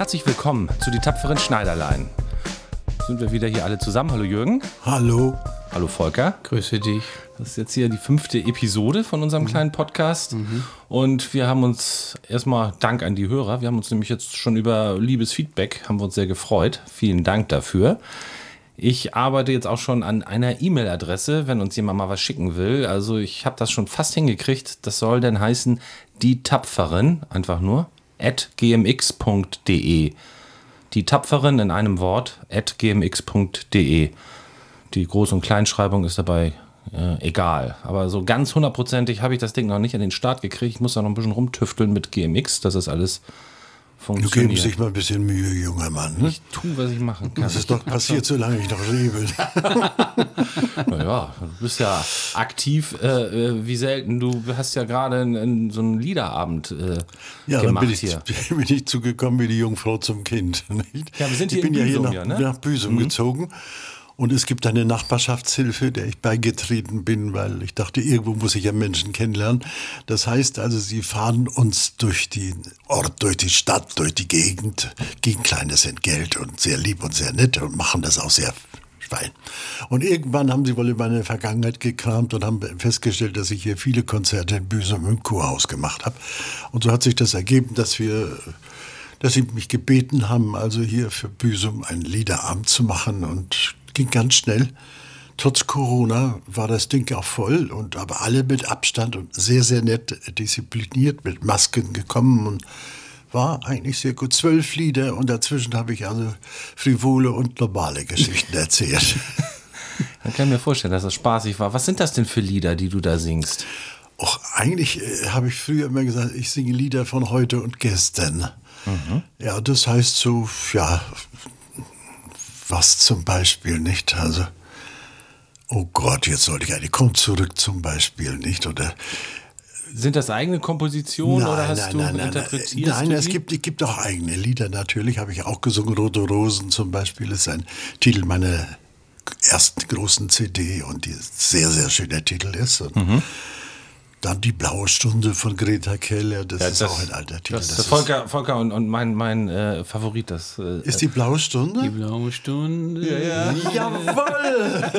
Herzlich willkommen zu die tapferen Schneiderlein. Sind wir wieder hier alle zusammen. Hallo Jürgen. Hallo. Hallo Volker. Grüße dich. Das ist jetzt hier die fünfte Episode von unserem kleinen Podcast. Und wir haben uns erstmal Dank an die Hörer. Wir haben uns nämlich jetzt schon über liebes Feedback, haben wir uns sehr gefreut. Vielen Dank dafür. Ich arbeite jetzt auch schon an einer E-Mail-Adresse, wenn uns jemand mal was schicken will. Also ich habe das schon fast hingekriegt. Das soll dann heißen die Tapferen, einfach nur, gmx.de. Die Tapferen in einem Wort, at gmx.de. Die Groß- und Kleinschreibung ist dabei äh, egal. Aber so ganz hundertprozentig habe ich das Ding noch nicht an den Start gekriegt. Ich muss da noch ein bisschen rumtüfteln mit GMX, dass das alles Du geben funktioniert. sich mal ein bisschen Mühe, junger Mann. Ne? ich tue, was ich machen kann. Das ist doch passiert, solange ich noch lebe. Naja, du bist ja aktiv äh, äh, wie selten. Du hast ja gerade in, in so einen Liederabend äh, Ja, dann gemacht bin ich, hier. bin ich zugekommen wie die Jungfrau zum Kind. Nicht? Ja, wir sind ich hier in bin ja hier Büsum, nach, ja, ne? Mhm. nach Büsum gezogen. Und es gibt eine Nachbarschaftshilfe, der ich beigetreten bin, weil ich dachte, irgendwo muss ich ja Menschen kennenlernen. Das heißt also, sie fahren uns durch den Ort, durch die Stadt, durch die Gegend gegen kleines Entgelt und sehr lieb und sehr nett und machen das auch sehr fein. Und irgendwann haben sie wohl in meine Vergangenheit gekramt und haben festgestellt, dass ich hier viele Konzerte in Büsum im Kurhaus gemacht habe. Und so hat sich das ergeben, dass wir dass sie mich gebeten haben, also hier für Büsum einen Liederabend zu machen und ging ganz schnell. Trotz Corona war das Ding auch voll und aber alle mit Abstand und sehr, sehr nett diszipliniert mit Masken gekommen und war eigentlich sehr gut. Zwölf Lieder und dazwischen habe ich also frivole und normale Geschichten erzählt. Dann kann ich mir vorstellen, dass das spaßig war. Was sind das denn für Lieder, die du da singst? Och, eigentlich äh, habe ich früher immer gesagt, ich singe Lieder von heute und gestern. Ja, das heißt so, ja, was zum Beispiel nicht? Also, oh Gott, jetzt sollte ich eine, komm zurück zum Beispiel nicht? Oder Sind das eigene Kompositionen oder hast du interpretiert? Nein, es gibt, es gibt auch eigene Lieder natürlich, habe ich auch gesungen. Rote Rosen zum Beispiel ist ein Titel meiner ersten großen CD und die sehr, sehr schöner Titel ist. Und Mhm. Dann die blaue Stunde von Greta Keller, das ist auch ein alter Titel. Das, Das das Volker, Volker und, und mein, mein äh, Favorit, das äh, ist, ist die blaue Stunde? Die blaue Stunde. Ja, Jawohl!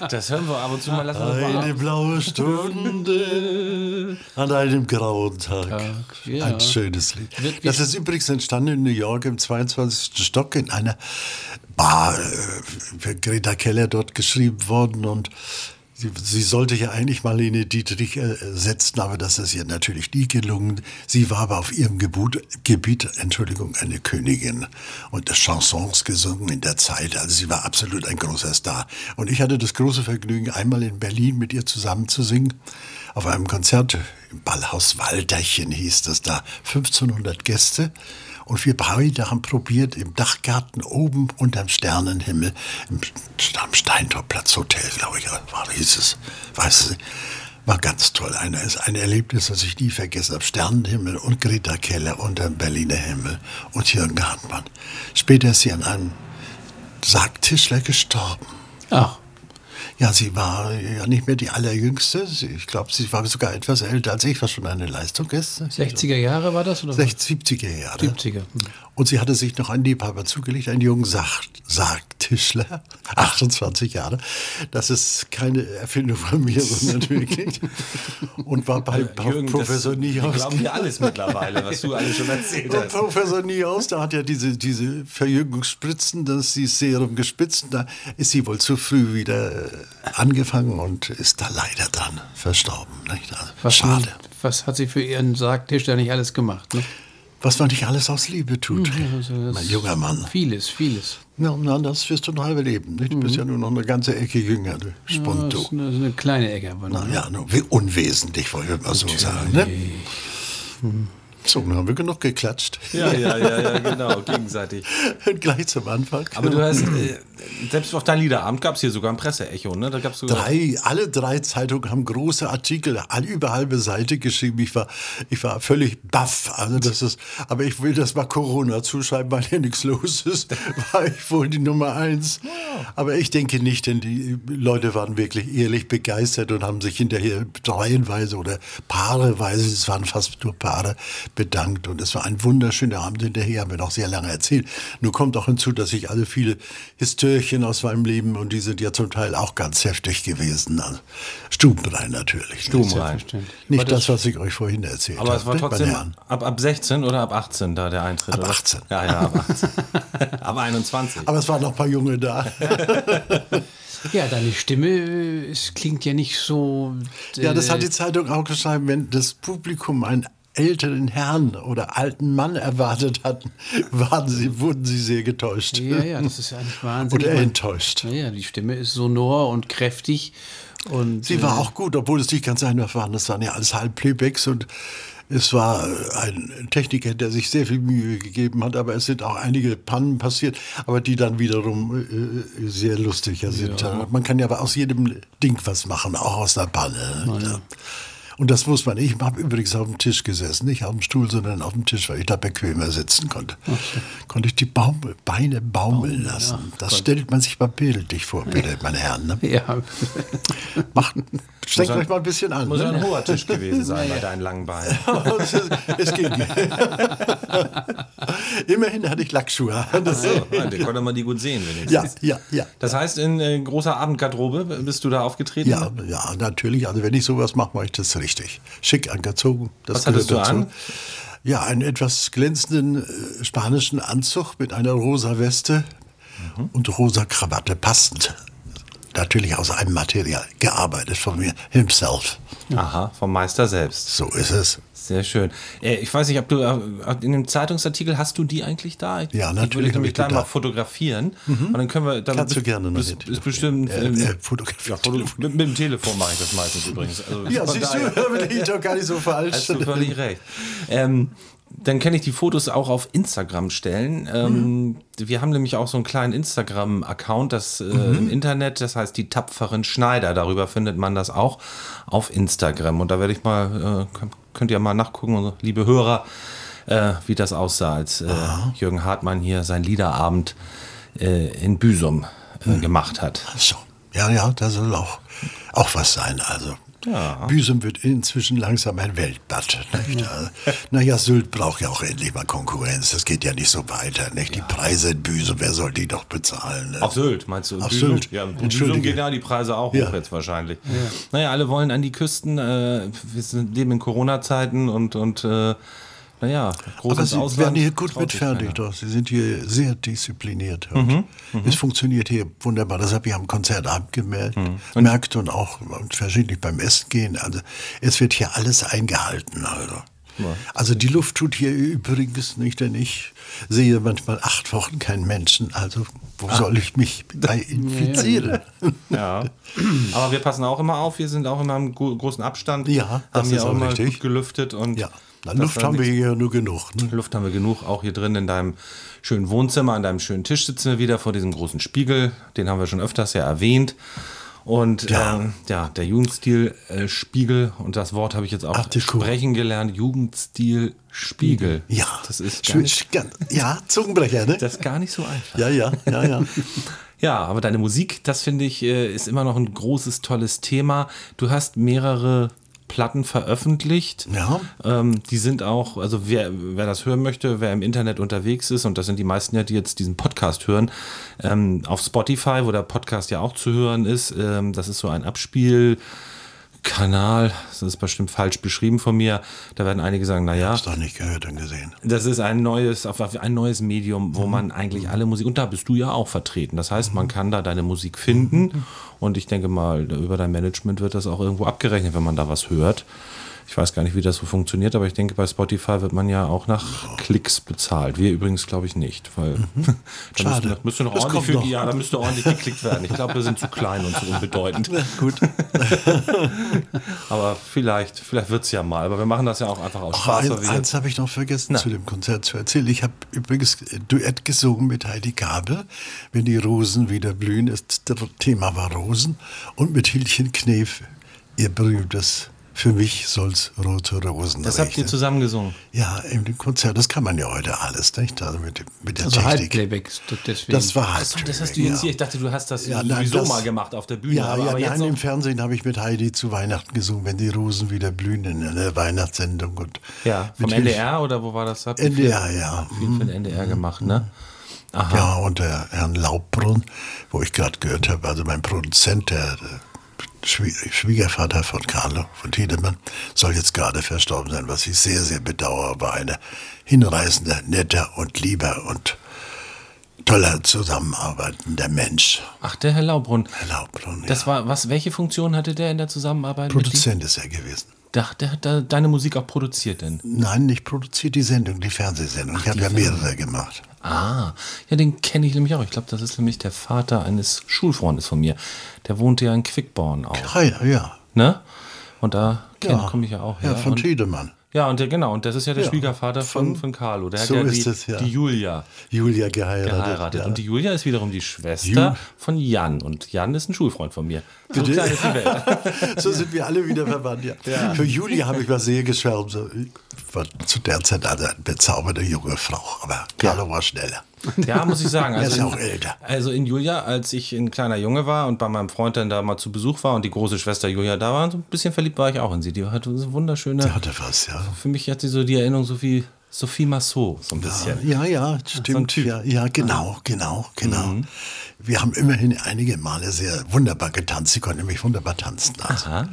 das hören wir ab und zu mal. Lassen wir das mal Eine blaue Stunde an einem grauen Tag. ja. Ein schönes Lied. Das ist übrigens entstanden in New York im 22. Stock in einer Bar äh, für Greta Keller dort geschrieben worden und Sie, sie sollte ja eigentlich Marlene Dietrich äh, setzen, aber das ist ihr natürlich nie gelungen. Sie war aber auf ihrem Gebut, Gebiet, Entschuldigung, eine Königin und Chansons gesungen in der Zeit. Also sie war absolut ein großer Star. Und ich hatte das große Vergnügen, einmal in Berlin mit ihr zusammen zu singen. Auf einem Konzert im Ballhaus Walterchen hieß das da. 1500 Gäste. Und wir haben probiert, im Dachgarten oben unterm Sternenhimmel, im, am Steintorplatz Hotel, glaube ich, war, hieß es, weiß ich, war ganz toll. Ein, ein Erlebnis, das ich nie vergessen habe. Sternenhimmel und Greta Keller unterm Berliner Himmel und Jürgen Hartmann. Später ist sie an einem Sargtischler gestorben. Ach, Ja, sie war ja nicht mehr die allerjüngste. Ich glaube, sie war sogar etwas älter als ich, was schon eine Leistung ist. 60er Jahre war das? Oder 60, 70er Jahre. 70er. Und sie hatte sich noch einen Liebhaber zugelegt, einen jungen Sargtischler, 28 Jahre. Das ist keine Erfindung von mir, sondern wirklich. Und war bei Jürgen, Professor das, Wir Niehaus. glauben dir alles mittlerweile, was du alles schon erzählt Und hast. Professor Niehaus, der hat ja diese, diese Verjüngungsspritzen, das ist Serum gespitzt. Da ist sie wohl zu früh wieder äh, angefangen und ist da leider dran verstorben. Nicht? Also, Was, schade. was hat sie für ihren Sargtisch da nicht alles gemacht? Ne? Was man nicht alles aus Liebe tut. Also mein junger Mann. Vieles, vieles. Ja, na, das wirst du noch überleben. Nicht? Du bist ja nur noch eine ganze Ecke jünger, du Sponto. eine, das ist eine kleine Ecke. Aber Na ja, nur wie unwesentlich, wollte ich mal so sagen. Ne? So, dann haben wir genug geklatscht. Ja, ja, ja, ja, genau, gegenseitig. Gleich zum Anfang. Aber du hast, äh, selbst auf deinem Liederabend gab es hier sogar ein Presseecho, ne? Da gab's sogar Drei, alle drei Zeitungen haben große Artikel, über halbe Seite geschrieben. Ich war, ich war völlig baff. Also das ist, aber ich will das mal Corona zuschreiben, weil hier nichts los ist. War ich wohl die Nummer eins. Aber ich denke nicht, denn die Leute waren wirklich ehrlich begeistert und haben sich hinterher reihenweise oder paareweise, es waren fast nur Paare, bedankt und es war ein wunderschöner Abend. Hinterher haben wir noch sehr lange erzählt. Nur kommt auch hinzu, dass ich alle viele Histörchen aus meinem Leben und die sind ja zum Teil auch ganz heftig gewesen. Also, Stubenrein natürlich. Stubenrein. Nicht das, was ich euch vorhin erzählt habe. Aber es war nicht, trotzdem ab, ab 16 oder ab 18 da der Eintritt? Ab oder? 18. Ja, ja, ab 18. ab 21. Aber es waren noch ein paar Junge da. Ja, deine Stimme, äh, es klingt ja nicht so. Ja, das hat äh, die Zeitung auch geschrieben, wenn das Publikum einen älteren Herrn oder alten Mann erwartet hatten, waren sie, wurden sie sehr getäuscht. Ja, ja, das ist eigentlich Wahnsinn. Oder enttäuscht. Ja, ja, die Stimme ist sonor und kräftig. Und, Sie war auch gut, obwohl es nicht ganz einfach war. Das waren ja alles Halbplaybacks und es war äh, ein Techniker, der sich sehr viel Mühe gegeben hat, aber es sind auch einige Pannen passiert, aber die dann wiederum äh, sehr lustiger sind. Man kann ja aber aus jedem Ding was machen, auch aus einer Panne. Ja. Und das muss man. Ich habe übrigens auf dem Tisch gesessen, nicht auf dem Stuhl, sondern auf dem Tisch, weil ich da bequemer sitzen konnte. Konnte ich die Baum Beine baumeln lassen. das stellt man sich mal bildlich vor, bitte, meine Herren. Ne? Ja, Macht, strengt euch mal ein bisschen an. Muss ja Ne? ein hoher Tisch gewesen sein bei deinen langen Beinen. es, ging. Immerhin hatte ich Lackschuhe. Das, So, den konnte man die gut sehen wenigstens. ja, ja, ja. Das heißt, in äh, großer Abendgarderobe bist du da aufgetreten? Ja, ja, natürlich. Also wenn ich sowas mache, mache ich das richtig. Schick angezogen. Das Was hattest gehört du an? Ja, einen etwas glänzenden äh, spanischen Anzug mit einer rosa Weste Mhm. und rosa Krawatte passend. Natürlich aus einem Material gearbeitet von mir himself. Aha, vom Meister selbst. So ist es. Sehr schön. Äh, ich weiß nicht, ob du äh, in dem Zeitungsartikel hast du die eigentlich da? Ich, Ja, Ich natürlich würde hab nämlich ich die gleich mal fotografieren. Und dann können wir. Dann Kannst du gerne noch bist, mit- bist bestimmt. Äh, ähm, äh, fotografieren. ja, mit, mit dem Telefon mache ich das meistens übrigens. Also Ja, siehst du, bin ich doch gar nicht so falsch. Hast du völlig recht. Ähm, dann kann ich die Fotos auch auf Instagram stellen. Ähm, Wir haben nämlich auch so einen kleinen Instagram-Account, das äh, im Internet, das heißt die tapferen Schneider. Darüber findet man das auch auf Instagram. Und da werde ich mal, äh, könnt- ihr mal nachgucken, liebe Hörer, äh, wie das aussah, als äh, Jürgen Hartmann hier seinen Liederabend äh, in Büsum äh, gemacht hat. So, ja, ja, das soll auch, auch was sein. Also, Ja. Büsum wird inzwischen langsam ein Weltbad. Nicht? Also, naja, Sylt braucht ja auch endlich mal Konkurrenz. Das geht ja nicht so weiter. Nicht? Die Preise in Büsum, wer soll die doch bezahlen? Ne? Auf Sylt, meinst du? Auf Büsum? Sylt. Ja, in Büsum gehen ja die Preise auch Ja. hoch jetzt wahrscheinlich. Naja, alle wollen an die Küsten. Äh, wir sind, leben in Corona-Zeiten und, und äh, naja, groß Aber Sie Ausland. werden hier gut mit fertig. Doch. Sie sind hier sehr diszipliniert. Und Mhm, Es funktioniert hier wunderbar. Das habe ich am Konzertabend gemerkt, Mhm. gemerkt und auch verschiedentlich beim Essen gehen. Also es wird hier alles eingehalten. Also. Also die Luft tut hier übrigens nicht, denn ich sehe manchmal acht Wochen keinen Menschen. Also wo Ah. soll ich mich bei infizieren? Ja. Aber wir passen auch immer auf. Wir sind auch immer im gro- großen Abstand. Ja, das haben hier ist auch auch immer richtig. gut gelüftet. Und Ja, Luft haben wir hier nur genug. Ne? Luft haben wir genug, auch hier drin in deinem schönen Wohnzimmer, an deinem schönen Tisch sitzen wir wieder vor diesem großen Spiegel. Den haben wir schon öfters ja erwähnt. Und ja, ähm, ja der Jugendstil-Spiegel, und das Wort habe ich jetzt auch Art Deco. sprechen gelernt, Jugendstil-Spiegel. Ja, Das ist, gar Schön- nicht, ja, Zungenbrecher, ne? das ist gar nicht so einfach. Ja, ja, ja, ja. Ja, aber deine Musik, das finde ich, äh, ist immer noch ein großes, tolles Thema. Du hast mehrere Platten veröffentlicht. Ja. Ähm, die sind auch, also wer, wer das hören möchte, wer im Internet unterwegs ist, und das sind die meisten ja, die jetzt diesen Podcast hören, ähm, auf Spotify, wo der Podcast ja auch zu hören ist, ähm, das ist so ein Abspielkanal, das ist bestimmt falsch beschrieben von mir. Da werden einige sagen, naja, Hast doch nicht gehört und gesehen. das ist ein neues, ein neues Medium, wo man eigentlich alle Musik, und da bist du ja auch vertreten. Das heißt, man kann da deine Musik finden und ich denke mal, über dein Management wird das auch irgendwo abgerechnet, wenn man da was hört. Ich weiß gar nicht, wie das so funktioniert, aber ich denke, bei Spotify wird man ja auch nach Klicks bezahlt. Wir übrigens, glaube ich, nicht, weil da Schade. müsste, müsste noch Das ordentlich für, ja, da müsste ordentlich geklickt werden. Ich glaube, wir sind zu klein und zu unbedeutend. Gut. Aber vielleicht, vielleicht wird es ja mal. Aber wir machen das ja auch einfach aus Ach, Spaß. ein, eins habe ich noch vergessen zu dem Konzert zu erzählen. Ich habe übrigens Duett gesungen mit Heidi Gabel, wenn die Rosen wieder blühen. Das Thema war Rosen. Und mit Hildchen Knef, ihr berühmtes Für mich soll's rote Rosen Das habt ihr zusammen gesungen. Ja, im Konzert, das kann man ja heute alles, nicht? Also mit, mit der Also Technik. Halbplayback. Deswegen. Das war Achso, Halbplayback. das hast du jetzt ja. hier. Ich dachte, du hast das Ja, nein, sowieso das- mal gemacht auf der Bühne. Ja, aber, ja aber jetzt nein, im Fernsehen habe ich mit Heidi zu Weihnachten gesungen, wenn die Rosen wieder blühen in einer Weihnachtssendung. Und ja, vom NDR oder wo war das? Habt NDR, ja. Viel, für den NDR gemacht, ne? Ja, und der Herrn Laubbrunn, wo ich gerade gehört habe, also mein Produzent, der, der Schwiegervater von Carlo, von Tiedemann, soll jetzt gerade verstorben sein, was ich sehr, sehr bedauere, war ein hinreißender, netter und lieber und toller zusammenarbeitender Mensch. Ach, der Herr Laubrunn. Herr Laubbrunn, Das ja. war, was, welche Funktion hatte der in der Zusammenarbeit? Produzent ist er gewesen. Ach, der hat da deine Musik auch produziert denn? Nein, nicht produziert die Sendung, die Fernsehsendung. ich habe ja mehrere gemacht. Ah, ja, den kenne ich nämlich auch. Ich glaube, das ist nämlich der Vater eines Schulfreundes von mir. Der wohnte ja in Quickborn auch, Ah, ja, ja. ne? Und da Ja. komme ich ja auch her. Ja, von Tiedemann. Ja, und der, genau, und das ist ja der Ja, Schwiegervater von, von- Carlo. Der so hat ja ist die, es, ja. die Julia Julia geheiratet. geheiratet. Ja. Und die Julia ist wiederum die Schwester Ju- von Jan. Und Jan ist ein Schulfreund von mir. So so sind wir alle wieder verwandt. Ja. Für Julia habe ich mal sehr geschwärmt. So, ich war zu der Zeit also eine bezaubernde junge Frau, aber Carlo war schneller. Ja, muss ich sagen. Er Also ist ja in- auch älter. Also in Julia, als ich ein kleiner Junge war und bei meinem Freund dann da mal zu Besuch war und die große Schwester Julia da war, so ein bisschen verliebt war ich auch in sie. Die hatte so wunderschöne. Der hatte was, ja. Für mich hat sie so die Erinnerung so wie Sophie Massot, so ein bisschen. Ja, ja, stimmt. Typ. Ja, ja, genau, genau, genau. Mhm. Wir haben immerhin einige Male sehr wunderbar getanzt. Sie konnte nämlich wunderbar tanzen. Also. Aha.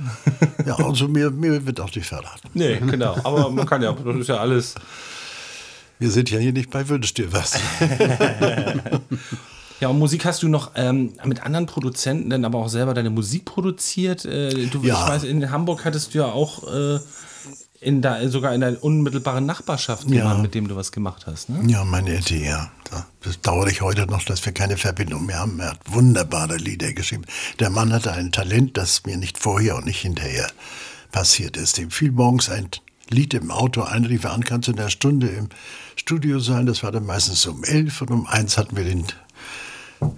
Ja, also mir, mir wird auch nicht verraten. Nee, genau. Aber man kann ja, das ist ja alles. Wir sind ja hier nicht bei Wünsch dir was. Ja, und Musik hast du noch ähm, mit anderen Produzenten dann aber auch selber deine Musik produziert. Äh, du, Ja. Ich weiß, in Hamburg hattest du ja auch äh, in da, sogar in der unmittelbaren Nachbarschaft jemanden, mit dem du was gemacht hast. Ne? Ja, meine Ente, ja. Da bedauere ich heute noch, dass wir keine Verbindung mehr haben. Er hat wunderbare Lieder geschrieben. Der Mann hatte ein Talent, das mir nicht vorher und nicht hinterher passiert ist. Ihm fiel morgens ein Lied im Auto ein, rief er an, kannst du in einer Stunde im Studio sein. Das war dann meistens um elf und um eins hatten wir den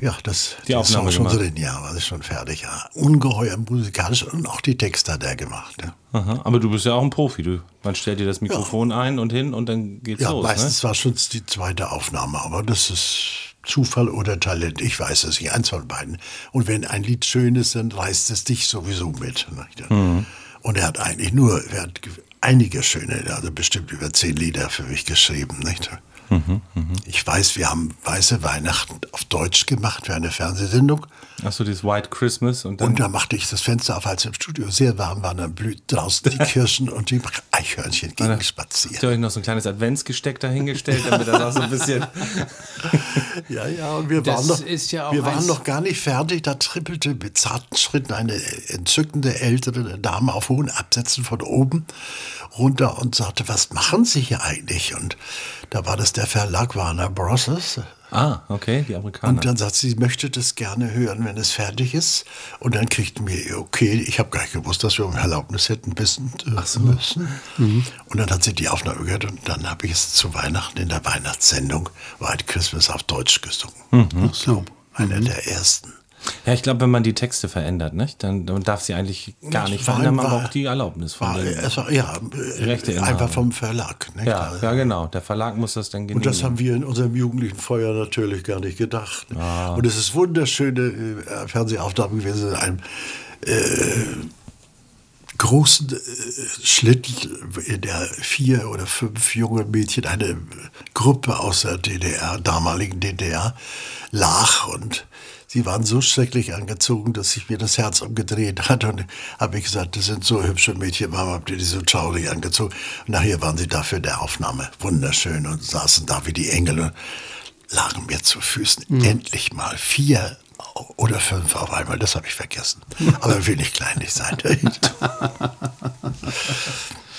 ja, das Die das Aufnahme schon gemacht. drin, ja, war das schon fertig. Ja. Ungeheuer musikalisch und auch die Texte hat er gemacht. Ne? Aha, aber du bist ja auch ein Profi. Du, man stellt dir das Mikrofon ein und hin und dann geht's Ja, los. Ne? meistens war schon die zweite Aufnahme, aber das ist Zufall oder Talent. Ich weiß es nicht, eins von beiden. Und wenn ein Lied schön ist, dann reißt es dich sowieso mit. nicht? Mhm. Und er hat eigentlich nur, er hat einige schöne, also bestimmt über zehn Lieder für mich geschrieben. Nicht? Mhm, Ich weiß, wir haben Weiße Weihnachten auf Deutsch gemacht für eine Fernsehsendung. Achso, dieses White Christmas und dann. Und da machte ich das Fenster auf, als es im Studio sehr warm war. Dann blüht draußen die Kirschen und die Eichhörnchen gingen spazieren. Habt ihr euch noch so ein kleines Adventsgesteck dahingestellt, damit das auch so ein bisschen. Ja, ja, und wir, Das waren noch, ist ja auch wir waren noch gar nicht fertig. Da trippelte mit zarten Schritten eine entzückende ältere Dame auf hohen Absätzen von oben runter und sagte, was machen Sie hier eigentlich? Und da war das der Verlag Warner Bros. Ah, okay, die Amerikaner. Und dann sagt sie, sie möchte das gerne hören, wenn es fertig ist. Und dann kriegten wir, ihr okay, ich habe gar nicht gewusst, dass wir um Erlaubnis hätten wissen äh, müssen. Und dann hat sie die Aufnahme gehört und dann habe ich es zu Weihnachten in der Weihnachtssendung White Christmas auf Deutsch gesungen. So, einer der ersten. Ja, ich glaube, wenn man die Texte verändert, nicht? Dann, dann darf sie eigentlich gar nicht War- verändern, man braucht die Erlaubnis von War, den. es war, ja, äh, Rechteinhaber. einfach vom Verlag. Nicht? Ja, ja, genau. Der Verlag muss das dann genehmigen. Und das haben wir in unserem jugendlichen Feuer natürlich gar nicht gedacht. Ah. Und es ist wunderschöne äh, Fernsehaufnahme gewesen in einem äh, großen äh, Schlitten, in der vier oder fünf junge Mädchen, eine Gruppe aus der DDR, damaligen DDR, lag und Sie waren so schrecklich angezogen, dass sich mir das Herz umgedreht hat. Und habe ich gesagt, das sind so hübsche Mädchen, warum habt ihr die so traurig angezogen? Und nachher waren sie dafür der Aufnahme wunderschön und saßen da wie die Engel und lagen mir zu Füßen. Endlich mal vier oder fünf auf einmal, das habe ich vergessen. Aber will nicht kleinlich sein.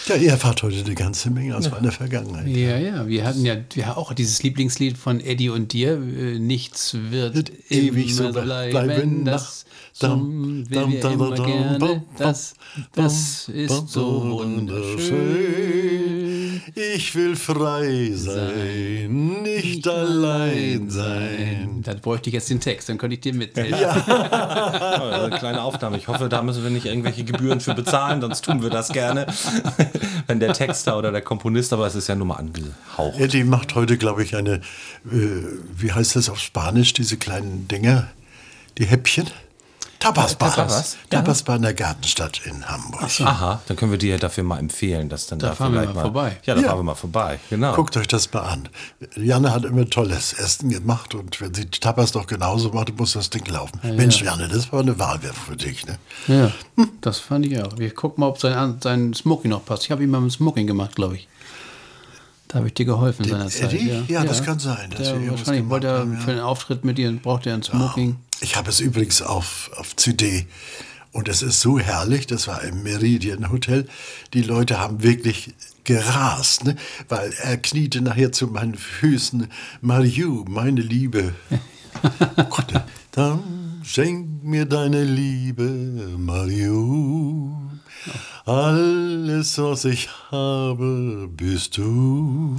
ja, ihr erfahrt heute eine ganze Menge aus meiner Vergangenheit. Ja, ja, wir hatten ja haben auch dieses Lieblingslied von Eddie und dir, äh, nichts wird, Wird ewig so bleiben, bleiben, das dam, zum will dam, wir dam, immer dam, gerne, bam, das, das ist so wunderschön. Ich will frei sein, nicht allein sein. Dann bräuchte ich jetzt den Text, dann könnte ich dir mithelfen. Ja, eine kleine Aufnahme. Ich hoffe, da müssen wir nicht irgendwelche Gebühren für bezahlen, sonst tun wir das gerne. Wenn der Texter oder der Komponist, aber es ist ja nur mal angehaucht. Eddie macht heute, glaube ich, eine, äh, wie heißt das auf Spanisch, diese kleinen Dinger, die Häppchen? Tapasbar. Tapas? Tapasbar in der Gartenstadt in Hamburg. Aha, dann können wir dir dafür mal empfehlen, dass dann da, Da fahren wir vielleicht mal vorbei. Ja, da Ja. fahren wir mal vorbei. Genau. Guckt euch das mal an. Janne hat immer tolles Essen gemacht und wenn sie Tapas doch genauso macht, muss das Ding laufen. Mensch, Janne, das war eine Wahl für dich. Ne? Ja, das fand ich auch. Wir gucken mal, ob sein, sein Smoking noch passt. Ich habe ihm mal ein Smoking gemacht, glaube ich. Da habe ich dir geholfen seinerzeit. Eddie? Ja, das kann sein, dass Der wir wahrscheinlich wollte er ja. für den Auftritt mit dir, braucht er ein Smoking. Ich habe es übrigens auf, auf CD. Und es ist so herrlich, das war im Meridian Hotel. Die Leute haben wirklich gerast, ne? weil er kniete nachher zu meinen Füßen. Mariu, meine Liebe. Oh Gott, dann schenk mir deine Liebe, Mariu. Alles, was ich habe, bist du.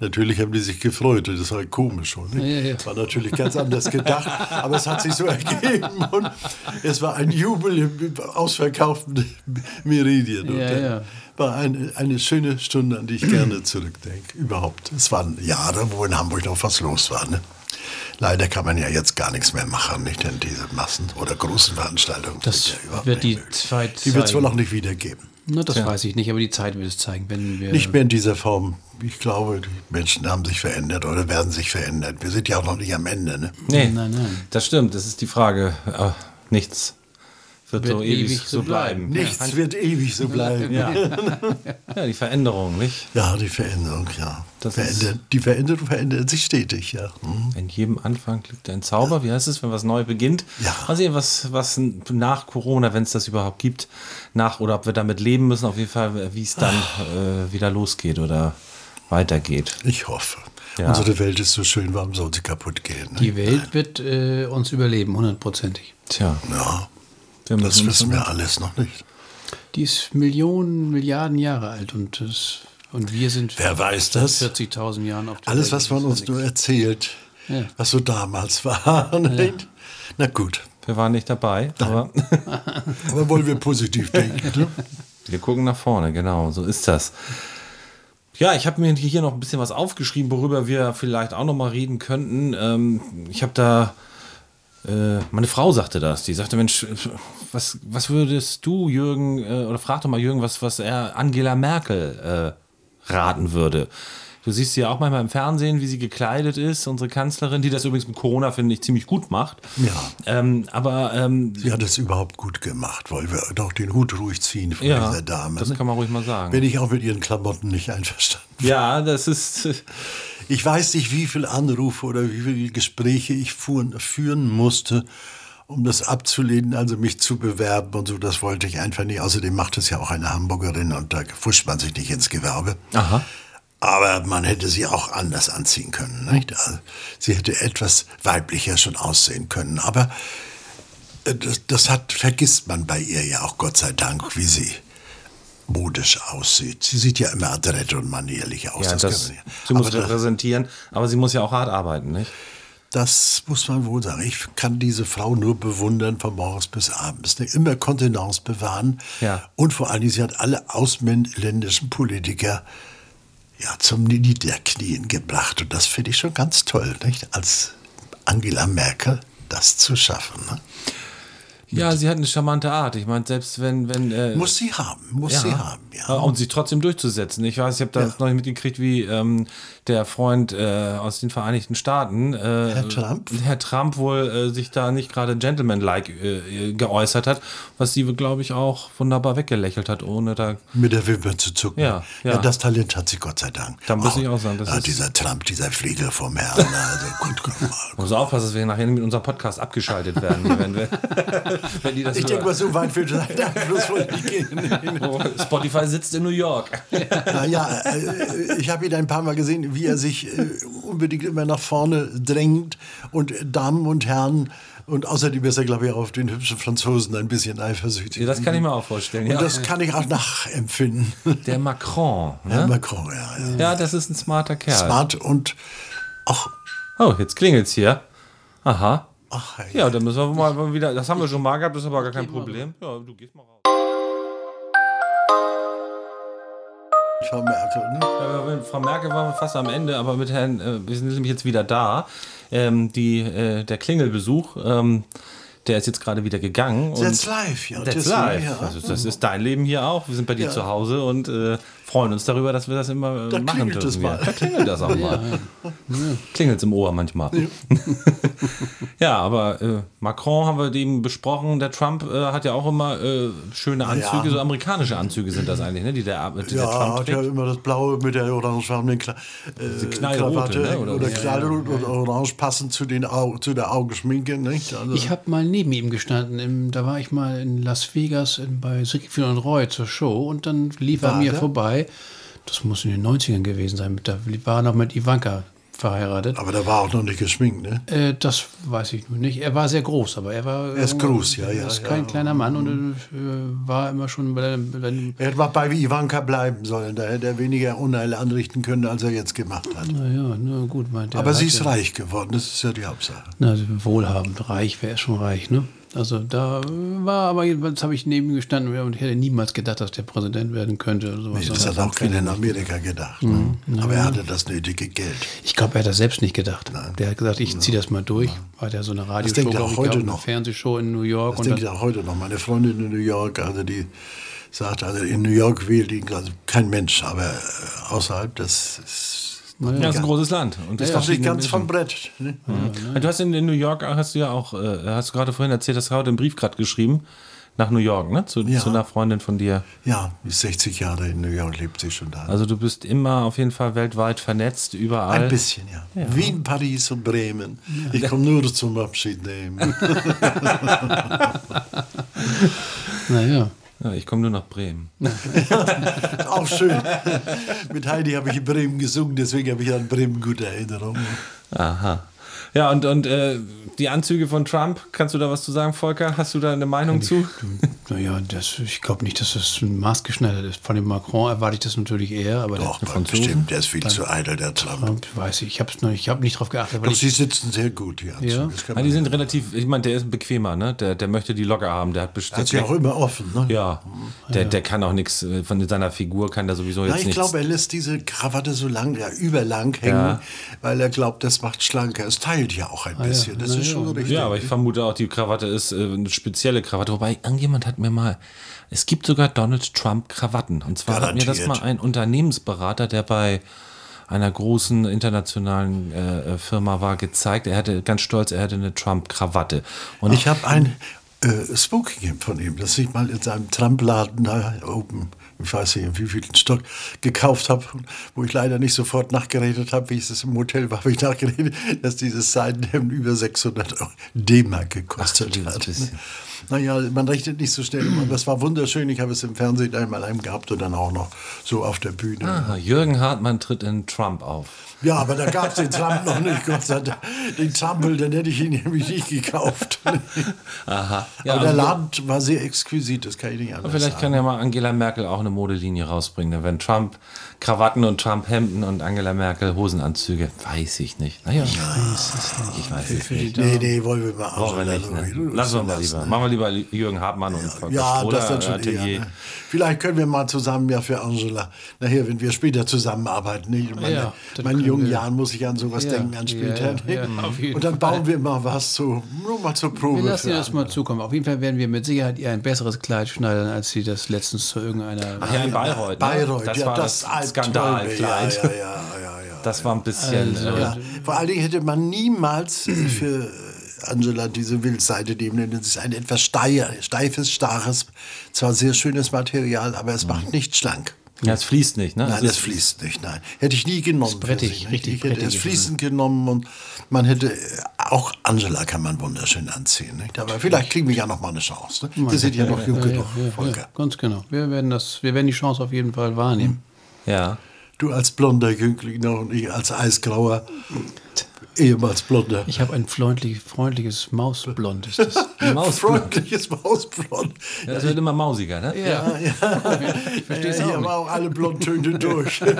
Natürlich haben die sich gefreut, das war komisch schon. Ne? Ja, ja. War natürlich ganz anders gedacht, aber es hat sich so ergeben und es war ein Jubel im ausverkauften Meridian. Und Ja, ja. War eine, eine schöne Stunde, an die ich gerne zurückdenke. Überhaupt. Es waren Jahre, wo in Hamburg noch was los war. Ne? Leider kann man ja jetzt gar nichts mehr machen, nicht? Denn diese Massen- oder großen Veranstaltungen. Das sind ja überhaupt wird die. Zeit Die wird es wohl zeigen. auch nicht wieder geben. Na, das weiß ich nicht, aber die Zeit wird es zeigen, wenn wir. Nicht mehr in dieser Form. Ich glaube, die Menschen haben sich verändert oder werden sich verändert. Wir sind ja auch noch nicht am Ende. Ne? Nee, Nein, nein. das stimmt, das ist die Frage. Äh, nichts wird, Wird so ewig, ewig so bleiben. bleiben. Nichts wird ewig so bleiben. Ja. ja, die Veränderung, nicht? Ja, die Veränderung, ja. Das Verändert, die Veränderung verändert sich stetig, ja. Hm. In jedem Anfang liegt ein Zauber. Wie heißt es, wenn was neu beginnt? Ja. Mal sehen, was, was nach Corona, wenn es das überhaupt gibt, nach oder ob wir damit leben müssen, auf jeden Fall, wie es dann äh, wieder losgeht oder weitergeht. Ich hoffe. Ja. Unsere Welt ist so schön, warum soll sie kaputt gehen? Ne? die Welt wird äh, uns überleben, hundertprozentig. Tja, Ja, das wissen wir alles noch nicht. Die ist Millionen, Milliarden Jahre alt und, das, und wir sind Wer weiß das? 40.000 Jahren auf der Alles, Welt. was man uns ja nur erzählt, Ja. was so damals war. nicht? Na gut, Wir waren nicht dabei, aber aber wollen wir positiv denken. Ne? wir gucken nach vorne, genau, so ist das. Ja, ich habe mir hier noch ein bisschen was aufgeschrieben, worüber wir vielleicht auch noch mal reden könnten. Ähm, ich habe da, äh, meine Frau sagte das, die sagte, Mensch, was, was würdest du, Jürgen, äh, oder frag doch mal Jürgen, was, was er Angela Merkel äh, raten würde. Du siehst sie ja auch manchmal im Fernsehen, wie sie gekleidet ist, unsere Kanzlerin, die das übrigens mit Corona, finde ich, ziemlich gut macht. Ja. Ähm, aber ähm, Sie hat es überhaupt gut gemacht, wollen wir doch den Hut ruhig ziehen von ja, dieser Dame. das ne? kann man ruhig mal sagen. Bin ich auch mit ihren Klamotten nicht einverstanden. Ja, das ist. Ich weiß nicht, wie viele Anrufe oder wie viele Gespräche ich fuhren, führen musste, um das abzulehnen, also mich zu bewerben und so. Das wollte ich einfach nicht. Außerdem macht es ja auch eine Hamburgerin und da fuscht man sich nicht ins Gewerbe. Aha. Aber man hätte sie auch anders anziehen können. Nicht? Also, sie hätte etwas weiblicher schon aussehen können. Aber äh, das, das hat, vergisst man bei ihr ja auch, Gott sei Dank, wie sie modisch aussieht. Sie sieht ja immer adrett und manierlich aus. Ja, das, ja. sie muss Aber das- repräsentieren, aber sie muss ja auch hart arbeiten, nicht? Das muss man wohl sagen. Ich kann diese Frau nur bewundern von morgens bis abends. Ne? Immer Kontenance bewahren. Ja. Und vor allen Dingen, sie hat alle ausländischen Politiker ja, zum Niederknien gebracht. Und das finde ich schon ganz toll, nicht? als Angela Merkel das zu schaffen. Ne? Ja, sie hat eine charmante Art. Ich meine, selbst wenn. wenn äh, Muss sie haben, muss sie haben. Ja. Und sie trotzdem durchzusetzen. Ich weiß, ich habe da Ja. noch nicht mitgekriegt, wie ähm, der Freund äh, aus den Vereinigten Staaten, äh, Herr Trump? Herr Trump wohl äh, sich da nicht gerade gentlemanlike äh, geäußert hat, was sie, glaube ich, auch wunderbar weggelächelt hat, ohne da. Mit der Wimper zu zucken. Ja, ja. das Talent hat sie Gott sei Dank. Da muss ich auch sagen, das ja, ist- dieser Trump, dieser Fliegel vom Herrn. Also gut, guck mal. Muss aufpassen, dass wir nachher mit unserem Podcast abgeschaltet werden, wenn, wir, wenn die das Ich denke mal, so weit will sein Einfluss wohl nicht gehen. Spotify zwei sitzt in New York. Naja, äh, ich habe ihn ein paar Mal gesehen, wie er sich äh, unbedingt immer nach vorne drängt und Damen und Herren und außerdem ist er, glaube ich, auch auf den hübschen Franzosen ein bisschen eifersüchtig. Ja, das kann ich mir auch vorstellen. Und Ja. das kann ich auch nachempfinden. Der Macron. Ne? Macron, ja, ja. Ja, das ist ein smarter Kerl. Smart und auch, Oh, jetzt klingelt's hier. Aha. ach, Ja, dann müssen wir mal wieder. Das haben wir schon mal gehabt, das ist aber gar kein Problem. Ja, du gehst mal raus. Frau Merkel, ne? Ja, mit Frau Merkel waren wir fast am Ende, aber mit Herrn, äh, wir sind nämlich jetzt wieder da. Ähm, die, äh, der Klingelbesuch, ähm, der ist jetzt gerade wieder gegangen. That's live, ja. That's das- live. Ja. Also das ist dein Leben hier auch. Wir sind bei dir Ja. zu Hause und äh, freuen uns darüber, dass wir das immer äh, Da machen klingelt dürfen. es mal. Ja, Da klingelt das auch mal. Klingelt im Ohr manchmal. Ja, aber äh, Macron haben wir eben besprochen. Der Trump äh, hat ja auch immer äh, schöne Anzüge, Ja. so amerikanische Anzüge sind das eigentlich, ne? Die der, die der Ja, Trump hat ja trägt. immer das Blaue mit der orangefarbenen Kla äh, knallrote, Krawatte ne, oder oder? Knallrot oder Orange passend zu, den Au zu der Augenschminke. Nicht? Also, Ich habe mal neben ihm gestanden. Im, da war ich mal in Las Vegas in, bei Siegfried und Roy zur Show und dann lief er mir der? Vorbei. Das muss in den 90ern gewesen sein. Da war er noch mit Ivanka verheiratet. aber der war auch noch nicht geschminkt. Ne? Äh, das weiß ich nicht. Er war sehr groß, aber er war. Er ist groß, ja, ja, Er ist ja. kein kleiner Mann und äh, war immer schon bei bei Er hätte mal bei Ivanka bleiben sollen. Da hätte er weniger Unheil anrichten können, als er jetzt gemacht hat. Naja, na gut, meint er. Aber sie ist ja- reich geworden, das ist ja die Hauptsache. Na, wohlhabend, reich, ist schon reich, ne? Also da war, aber jedenfalls habe ich neben ihm gestanden und hätte niemals gedacht, dass der Präsident werden könnte. Oder sowas. Nee, das hat auch keiner in Amerika gedacht. Mhm. Ne? Aber er hatte das nötige Geld. Ich glaube, er hat das selbst nicht gedacht. Der hat gesagt, ich ziehe das mal durch. Hat ja so eine Radioshow, glaub auch heute gehabt, eine noch. Fernsehshow in New York. Das denke ich auch heute noch. Meine Freundin in New York, also die sagt, also in New York wählt ihn also kein Mensch, aber äh, außerhalb, das ist Ja, das ist ein großes Land. Und das das ist nicht ganz Menschen. vom Brett. Ne? Du hast in, in New York, hast du ja auch, äh, hast du gerade vorhin erzählt, hast du heute einen Brief gerade geschrieben nach New York, ne? Zu, Ja. zu einer Freundin von dir. Ja, die ist 60 Jahre in New York, lebt sie schon da. Also du bist immer auf jeden Fall weltweit vernetzt, überall. Ein bisschen, ja. Wien, Paris und Bremen. Ich komme nur zum Abschied nehmen. naja. Ja, ich komme nur nach Bremen. Auch schön. Mit Heidi habe ich in Bremen gesungen, deswegen habe ich an Bremen gute Erinnerungen. Aha. Ja, und, und äh, die Anzüge von Trump, kannst du da was zu sagen, Volker? Hast du da eine Meinung zu? Naja, das, ich glaube nicht, dass das maßgeschneidert ist. Von dem Macron erwarte ich das natürlich eher, aber Doch, der bestimmt, der ist viel zu eitel, der Trump. Trump, weiß ich, ich habe noch, ich habe nicht drauf geachtet. Doch, ich, sie sitzen sehr gut, die Anzüge. Ja. Ja, die man- sind relativ, ich meine, der ist ein bequemer, ne? Der, der möchte die locker haben. Der hat hat bestimmt. sie auch immer offen. Ne? ja, der, der kann auch nichts, äh, von seiner Figur kann der sowieso jetzt Na, ich nichts. glaube, er lässt diese Krawatte so lang, ja, überlang hängen, Ja. weil er glaubt, das macht schlanker. Es teilt ja auch ein bisschen. Das Na ist schon ja. richtig. Ja, aber ich vermute auch, die Krawatte ist äh, eine spezielle Krawatte. Wobei, irgendjemand hat mir mal, es gibt sogar Donald Trump Krawatten. Und zwar hat mir das Garantiert. mal ein Unternehmensberater, der bei einer großen internationalen äh, äh, Firma war, gezeigt. Er hatte ganz stolz, er hätte eine Trump-Krawatte. Und Ich habe ein äh, Smoking von ihm, das ich mal in seinem Trampladen da oben, ich weiß nicht, in wie vielen Stock, gekauft habe, wo ich leider nicht sofort nachgeredet habe, wie ich es im Hotel war, habe ich nachgeredet, dass dieses Seidenhemd über 600 Euro D-Mark gekostet dieses hat. bisschen. Naja, man rechnet nicht so schnell, aber es war wunderschön. Ich habe es im Fernsehen einmal einem gehabt und dann auch noch so auf der Bühne. ah, Jürgen Hartmann tritt in Trump auf. Ja, aber da gab es den Trump noch nicht, Gott sei Dank. Den Trampel, den hätte ich ihn nämlich nicht gekauft. Aha. Ja, aber der also- Laden war sehr exquisit, das kann ich nicht anders Vielleicht sagen. kann ja mal Angela Merkel auch eine Modelinie rausbringen. Wenn Trump Krawatten und Trump Hemden und Angela Merkel Hosenanzüge, weiß ich nicht. Naja, ich weiß es nicht. Ich weiß es nicht. Nee, nee, wollen wir mal Brauchen wir nicht. Ne? Lassen wir mal lieber. Machen wir lieber Jürgen Hartmann und Volker Ja, das dann schon Atelier. eher, ne? Vielleicht können wir mal zusammen ja für Angela, nachher, wenn wir später zusammenarbeiten. Nicht? Meine, Ja, meinen jungen wir. Jahren muss ich an sowas Ja, denken, an später. ja, jeden Und dann Fall. bauen wir mal was zu, nur mal zur Probe. wir lassen das mal zukommen. Auf jeden Fall werden wir mit Sicherheit ihr ein besseres Kleid schneidern, als sie das letztens zu irgendeiner. Ach ja, in Bayreuth. Ne? Bayreuth, das ja, war das, das, Skandalkleid. Ja, ja, ja, ja, ja. Das war ein bisschen. Also, äh, Ja, vor allen Dingen hätte man niemals für äh, Angela diese Wildseite nehmen, denn es ist ein etwas steier, steifes, starres, zwar sehr schönes Material, aber es macht nicht schlank. ja, es fließt nicht, ne? Nein, es es fließt nicht, nein. Hätte ich nie genommen. Ist brettig, nicht? richtig Ich hätte es fließend genommen und man hätte äh, auch Angela kann man wunderschön anziehen. Nicht? Aber vielleicht kriegen wir ja noch mal eine Chance. Ne? Wir sind ja noch jung genug, Volker. Ja, ganz genau. Wir werden, das, wir werden die Chance auf jeden Fall wahrnehmen. Ja. Du als blonder Jüngling noch und ich als eisgrauer, ehemals blonder. Ich habe ein freundlich, freundliches Mausblond. Ist das? Freundliches Mausblond. Ja, das wird immer mausiger, ne? Ja, Ich verstehe es auch. auch alle Blondtöne durch.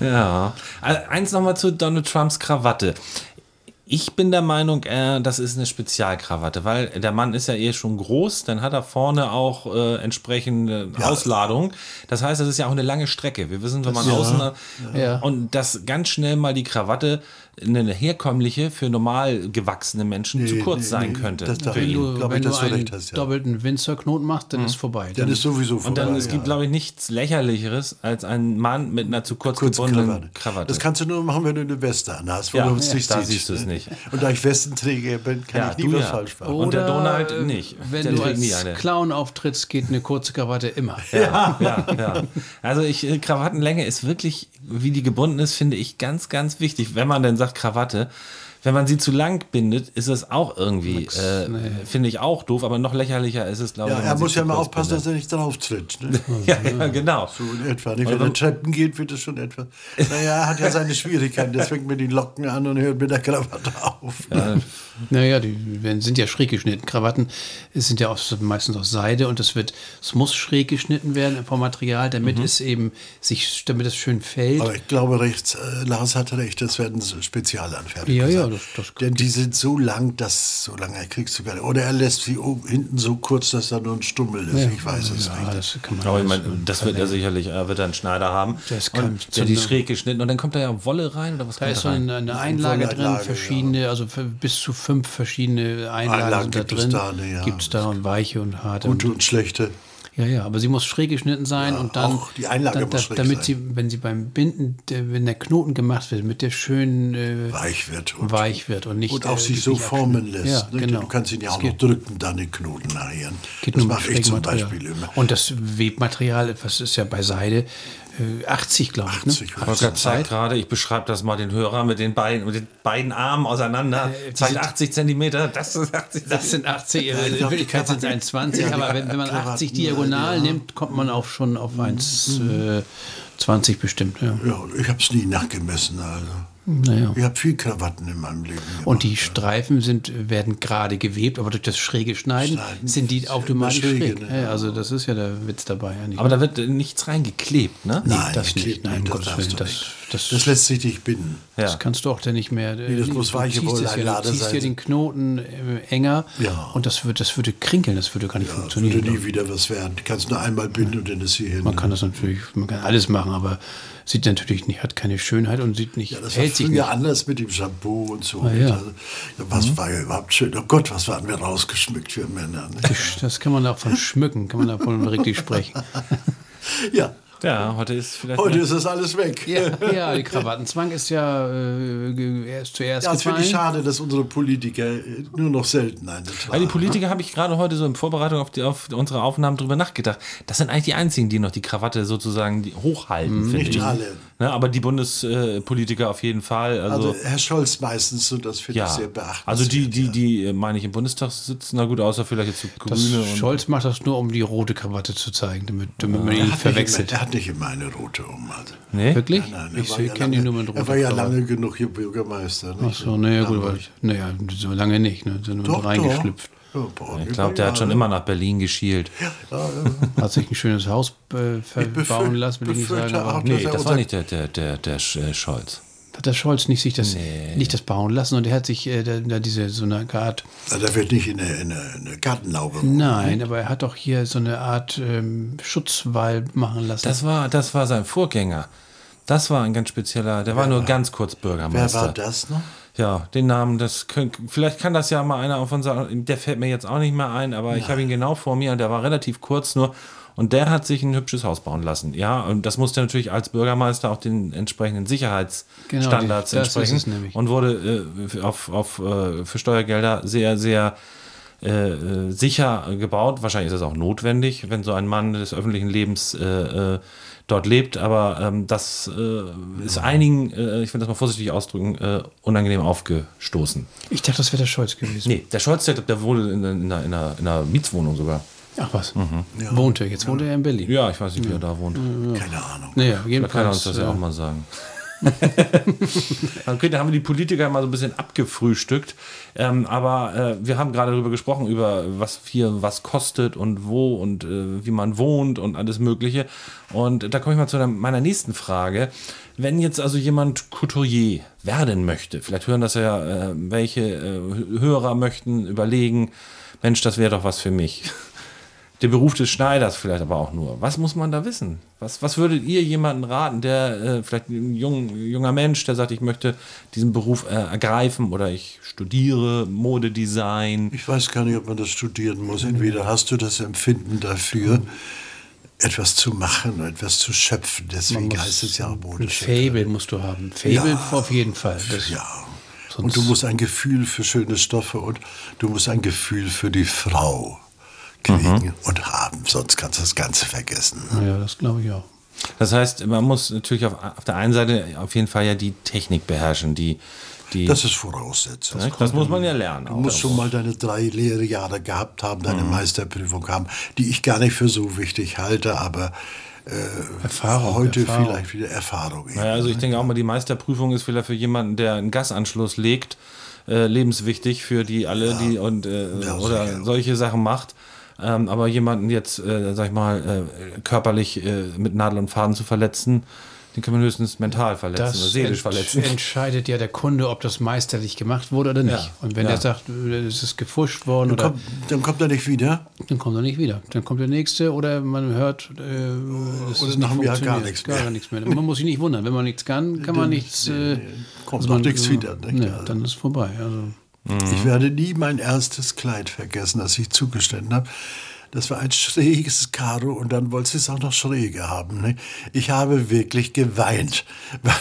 Ja. Also eins nochmal zu Donald Trumps Krawatte. Ich bin der Meinung, äh, das ist eine Spezialkrawatte, weil der Mann ist ja eh schon groß, dann hat er vorne auch äh, entsprechende Ausladung. Das heißt, das ist ja auch eine lange Strecke. Wir wissen, wenn man außen Ja. und dass ganz schnell mal die Krawatte eine herkömmliche für normal gewachsene Menschen zu Nee, kurz nee, sein nee, könnte. das nicht. Du, wenn ich, du einen hast, ja. doppelten Winzerknoten machst, dann ist vorbei. Dann ist sowieso Und dann, vorbei, es gibt, ja. glaube ich, nichts lächerlicheres als ein Mann mit einer zu kurz Kurze gebundenen Krawatte. Krawatte. Das kannst du nur machen, wenn du eine Weste anhast, wo Ja, du uns nicht da siehst. du es nicht. Und da ich Westenträger bin, kann Ja, ich nie was ja. falsch machen. Und der Donald nicht. Wenn Der du als nie eine. Clown auftrittst, geht eine kurze Krawatte immer. Ja, ja, ja. Also ich, äh, Krawattenlänge ist wirklich, wie die gebunden ist, finde ich ganz, ganz wichtig. Wenn man denn sagt Krawatte, wenn man sie zu lang bindet, ist es auch irgendwie, äh, finde ich auch doof, aber noch lächerlicher ist es, glaube ich. Ja, er muss ja mal aufpassen, bindet. dass er nicht drauf tritt. Ne? Ja, ja, genau. So in etwa. Nicht? Wenn er Treppen geht, wird es schon etwa. Naja, er hat ja seine Schwierigkeiten. Das fängt mit den Locken an und hört mit der Krawatte auf. Naja, die werden- sind ja schräg geschnitten. Krawatten sind ja meistens aus Seide und das wird, es muss schräg geschnitten werden vom Material, damit es eben sich, damit es schön fällt. Aber ich glaube, rechts, äh, Lars hat recht, das werden Spezialanfertigungen. Ja, ja, sein. Das- das- Denn die sind so lang, dass so lange kriegst du gar nicht. Oder er lässt sie oben, hinten so kurz, dass da nur ein Stummel ist. ich weiß es ja, nicht. das kann man Aber ich meine, das wird er sicherlich, er wird einen Schneider haben. Das kann der die schräg geschnitten und dann kommt da ja Wolle rein oder was Da ist so eine, eine Einlage drin, Einlage, verschiedene, also für bis zu fünf verschiedene Einlagen, Einlagen da gibt es drin. da, ne, ja. Gibt es da und weiche und harte. Gute Und, und schlechte. Ja, ja, aber sie muss schräg geschnitten sein und dann, auch die Einlage dann muss schräg damit sein. sie, wenn sie beim Binden, der, wenn der Knoten gemacht wird, mit der schön äh, Weich wird. Und, weich wird und nicht und auch äh, sich so formen lässt. Ja, ne? genau. Du kannst ihn ja auch noch drücken, dann den Knoten nachher. Das mache ich zum Material. Beispiel immer. Und das Webmaterial, was ist ja bei Seide, 80, glaube ich. 80 ne? Volker zeigt gerade, ich beschreibe das mal den Hörer mit den beiden, mit den beiden Armen auseinander. Zeigt 80 Zentimeter, das ist 80 Das sind 80, äh, ich in Wirklichkeit sind es 1,20, aber wenn, wenn man Krawatten, 80 diagonal ja. nimmt, kommt man auch schon auf 1,20 bestimmt. Ja. Ja, ich habe es nie nachgemessen. Also. Naja. Ich habe viel Krawatten in meinem Leben gemacht. Und die Streifen sind, werden gerade gewebt, aber durch das schräge Schneiden Schneiden sind die automatisch immer schräge, schräg. ne? Ja, also das ist ja der Witz dabei. eigentlich. Aber da wird äh, nichts reingeklebt, ne? Nein, das klebt nicht. Nein, das Gottes Willen, das- nicht. das- das lässt sich nicht binden. Ja. Das kannst du auch dann nicht mehr. Nee, das muss weiche du ziehst, es ja, du ziehst ja den Knoten äh, enger Ja. und das, wird, das würde krinkeln, das würde gar nicht Das funktionieren. würde nie wieder was werden. Du kannst nur einmal binden und dann ist sie hin. Man kann das natürlich, man kann alles machen, aber sieht natürlich nicht, hat keine Schönheit und sieht nicht, Ja, das war hält sich früher nicht. anders mit dem Shampoo und so. Ah, ja. Also, was war ja überhaupt schön. Oh Gott, was waren wir rausgeschmückt, wir Männer. Ne? Das kann man davon schmücken, kann man davon richtig sprechen. Ja, Ja, heute ist vielleicht. heute ist das alles weg. Ja, ja die Krawattenzwang ist ja äh, erst zuerst Ja, es finde ich schade, dass unsere Politiker äh, nur noch selten eine Weil die tragen. Politiker habe ich gerade heute so in Vorbereitung auf, die, auf unsere Aufnahmen drüber nachgedacht. Das sind eigentlich die einzigen, die noch die Krawatte sozusagen hochhalten, finde Nicht ich. alle. Ne, aber die Bundespolitiker auf jeden Fall. Also, Also Herr Scholz meistens und das finde ich ja. sehr beachtenswert. Also die, die, ja. die, äh, meine ich, im Bundestag sitzen, na gut, außer vielleicht jetzt so Grüne und. Scholz macht das nur, um die rote Krawatte zu zeigen, damit, damit man ihn er nicht verwechselt. Nicht immer, er hat nicht immer eine rote um. Also. Nee? Wirklich? Nein, er ich ja kenne ihn lange- nur mit roter Er war ja Krawatte. lange genug hier Bürgermeister. Ach so, naja, gut, weil, naja, so lange nicht, ne? Sind Doch, reingeschlüpft. doch. Ja, boah, Ich glaube, der hat schon immer nach Berlin geschielt. Hat sich ein schönes Haus äh, verbauen befür- lassen, will ich nicht sagen. Aber auch, Nee, das war nicht der, der, der, der äh, Scholz. hat der Scholz nicht sich das, nicht das bauen lassen und er hat sich äh, da, da diese so eine Art, Na, Der wird nicht in eine, in eine, in eine Gartenlaube. nein, aber er hat doch hier so eine Art ähm, Schutzwall machen lassen. Das war, das war sein Vorgänger. Das war ein ganz spezieller, der war nur ganz kurz Wer Bürgermeister. war das noch? Ja, den Namen, das könnt, vielleicht kann das ja mal einer auf unser, der fällt mir jetzt auch nicht mehr ein, aber ich habe ihn genau vor mir und der war relativ kurz nur und der hat sich ein hübsches Haus bauen lassen. Ja, und das musste natürlich als Bürgermeister auch den entsprechenden Sicherheitsstandards Genau, die- entsprechen und wurde äh, auf, auf, äh, für Steuergelder sehr, sehr äh, äh, sicher gebaut. Wahrscheinlich ist das auch notwendig, wenn so ein Mann des öffentlichen Lebens äh, äh, dort lebt. Aber ähm, das äh, ist einigen, äh, ich will das mal vorsichtig ausdrücken, äh, unangenehm aufgestoßen. Ich dachte, das wäre der Scholz gewesen. Nee, der Scholz, der, der wohnt in, in, einer, in, einer, in einer Mietswohnung sogar. Ach was. Wohnte, jetzt wohnt er in Berlin. Ja, ich weiß nicht, wie er da wohnt. Keine Ahnung. Naja, Da kann er uns jedenfalls. das ja äh, auch mal sagen. okay, da haben wir die Politiker mal so ein bisschen abgefrühstückt. Ähm, aber äh, wir haben gerade darüber gesprochen, über was hier was kostet und wo und äh, wie man wohnt und alles Mögliche. Und da komme ich mal zu meiner nächsten Frage. Wenn jetzt also jemand Couturier werden möchte, vielleicht hören das ja äh, welche äh, Hörer möchten überlegen, Mensch, das wäre doch was für mich. Der Beruf des Schneiders vielleicht aber auch nur. Was muss man da wissen? Was, was würdet ihr jemanden raten, der äh, vielleicht ein jung, junger Mensch, der sagt, ich möchte diesen Beruf äh, ergreifen oder ich studiere Modedesign? Ich weiß gar nicht, ob man das studieren muss. Entweder hast du das Empfinden dafür, etwas zu machen, etwas zu schöpfen. Deswegen heißt es ja auch Ein Modeschöpfer. Fable musst du haben. Fable auf jeden Fall. Das, Ja. Und du musst ein Gefühl für schöne Stoffe und du musst ein Gefühl für die Frau kriegen und haben. Sonst kannst du das Ganze vergessen. Ja, das glaube ich auch. Das heißt, man muss natürlich auf, auf der einen Seite auf jeden Fall ja die Technik beherrschen, die, die Das ist Voraussetzung. ne? das muss man ja lernen. Du auch. musst schon mal deine drei Lehrjahre gehabt haben, deine Mhm. Meisterprüfung haben, die ich gar nicht für so wichtig halte, aber Erfahrung. heute Erfahrung. vielleicht wieder Erfahrung. Naja, also ich denke auch mal, die Meisterprüfung ist vielleicht für jemanden, der einen Gasanschluss legt, äh, lebenswichtig für die alle, die und äh, Ja, oder solche Sachen macht. Ähm, aber jemanden jetzt, äh, sag ich mal, äh, körperlich äh, mit Nadel und Faden zu verletzen, den kann man höchstens mental verletzen oder Das seelisch ent verletzen. entscheidet ja der Kunde, ob das meisterlich gemacht wurde oder nicht. Ja, Und wenn ja. der sagt, äh, es ist gefuscht worden, Dann, oder, kommt, dann kommt er nicht wieder. dann kommt er nicht wieder. Dann kommt der nächste oder man hört, äh, es Oder ist nach einem nicht Jahr gar nichts gar mehr. nichts mehr. Man muss sich nicht wundern. Wenn man nichts kann, kann man nichts. Äh, kommt also man- nichts wieder, nicht? Nee, Also. dann ist vorbei. Also, Ich werde nie mein erstes Kleid vergessen, das ich zugestanden habe. Das war ein schräges Karo und dann wollte sie es auch noch schräge haben. Ne? Ich habe wirklich geweint, weil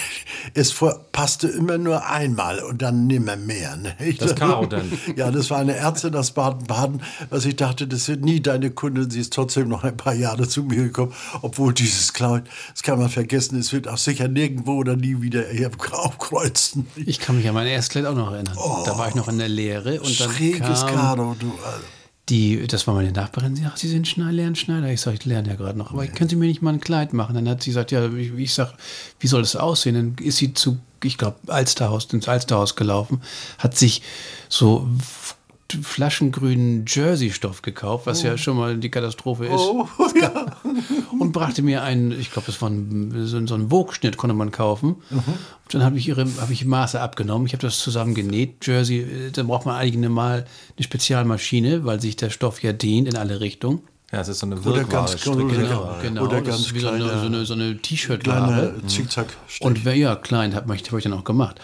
es vor, passte immer nur einmal und dann nimmer mehr. Ne? Ich Das Karo dann? Ja, das war eine Ärztin aus Baden-Baden, was ich dachte, das wird nie deine Kundin. Sie ist trotzdem noch ein paar Jahre zu mir gekommen, obwohl dieses Kleid, das kann man vergessen, es wird auch sicher nirgendwo oder nie wieder hier aufkreuzen. ich kann mich an mein erstes Kleid auch noch erinnern. Da war ich noch in der Lehre und dann Schräges kam Karo, du. Also. Die, das war meine Nachbarin, sie sagt, Sie sind Schneider, lernen Schneider. Ich sage, ich lerne ja gerade noch. Aber können Sie mir nicht mal ein Kleid machen? Dann hat sie gesagt, ja, ich, ich sag, wie soll das aussehen? Dann ist sie zu, ich glaube, Alsterhaus, ins Alsterhaus gelaufen, hat sich so flaschengrünen Jersey-Stoff gekauft, was ja schon mal die Katastrophe ist. Oh, ja. Und brachte mir einen, ich glaube, das war ein, so, so ein Wogschnitt, konnte man kaufen. Dann habe ich ihre, habe ich Maße abgenommen. Ich habe das zusammen genäht. Jersey, äh, da braucht man eigentlich mal eine Spezialmaschine, weil sich der Stoff ja dehnt in alle Richtungen. Ja, es ist so eine Oder Wirkware. ganz Stricke- genau. Genau, Oder das ganz ist wie so eine, so eine, so eine T-Shirt-Ware. Kleine Zickzack. Und wer, ja, klein habe hab ich dann auch gemacht.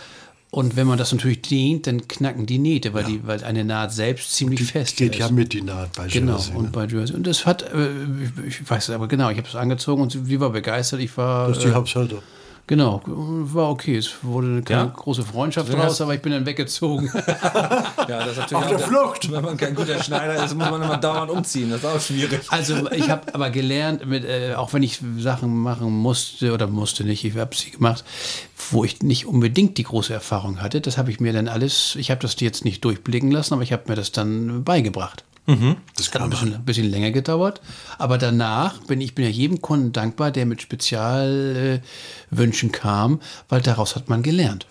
Und wenn man das natürlich dehnt, dann knacken die Nähte, weil, die, weil eine Naht selbst ziemlich fest geht ist. ja mit die Naht bei Genau, Jersey, und ne? bei Jersey. Und das hat, äh, ich, weiß es aber genau, ich habe es angezogen und sie war begeistert. Ich war. Das ist die äh, Hauptsache. Genau, war okay. Es wurde keine Ja? große Freundschaft Deswegen draus, aber ich bin dann weggezogen. Ja, das ist natürlich Auf der auch- Flucht! Wenn man kein guter Schneider ist, muss man immer dauernd umziehen. Das ist auch schwierig. Also ich habe aber gelernt, mit, äh, auch wenn ich Sachen machen musste oder musste nicht, ich habe sie gemacht, wo ich nicht unbedingt die große Erfahrung hatte. Das habe ich mir dann alles, ich habe das jetzt nicht durchblicken lassen, aber ich habe mir das dann beigebracht. Das Hat ein bisschen, ein bisschen länger gedauert, aber danach bin ich bin ja jedem Kunden dankbar, der mit Spezialwünschen äh, kam, weil daraus hat man gelernt.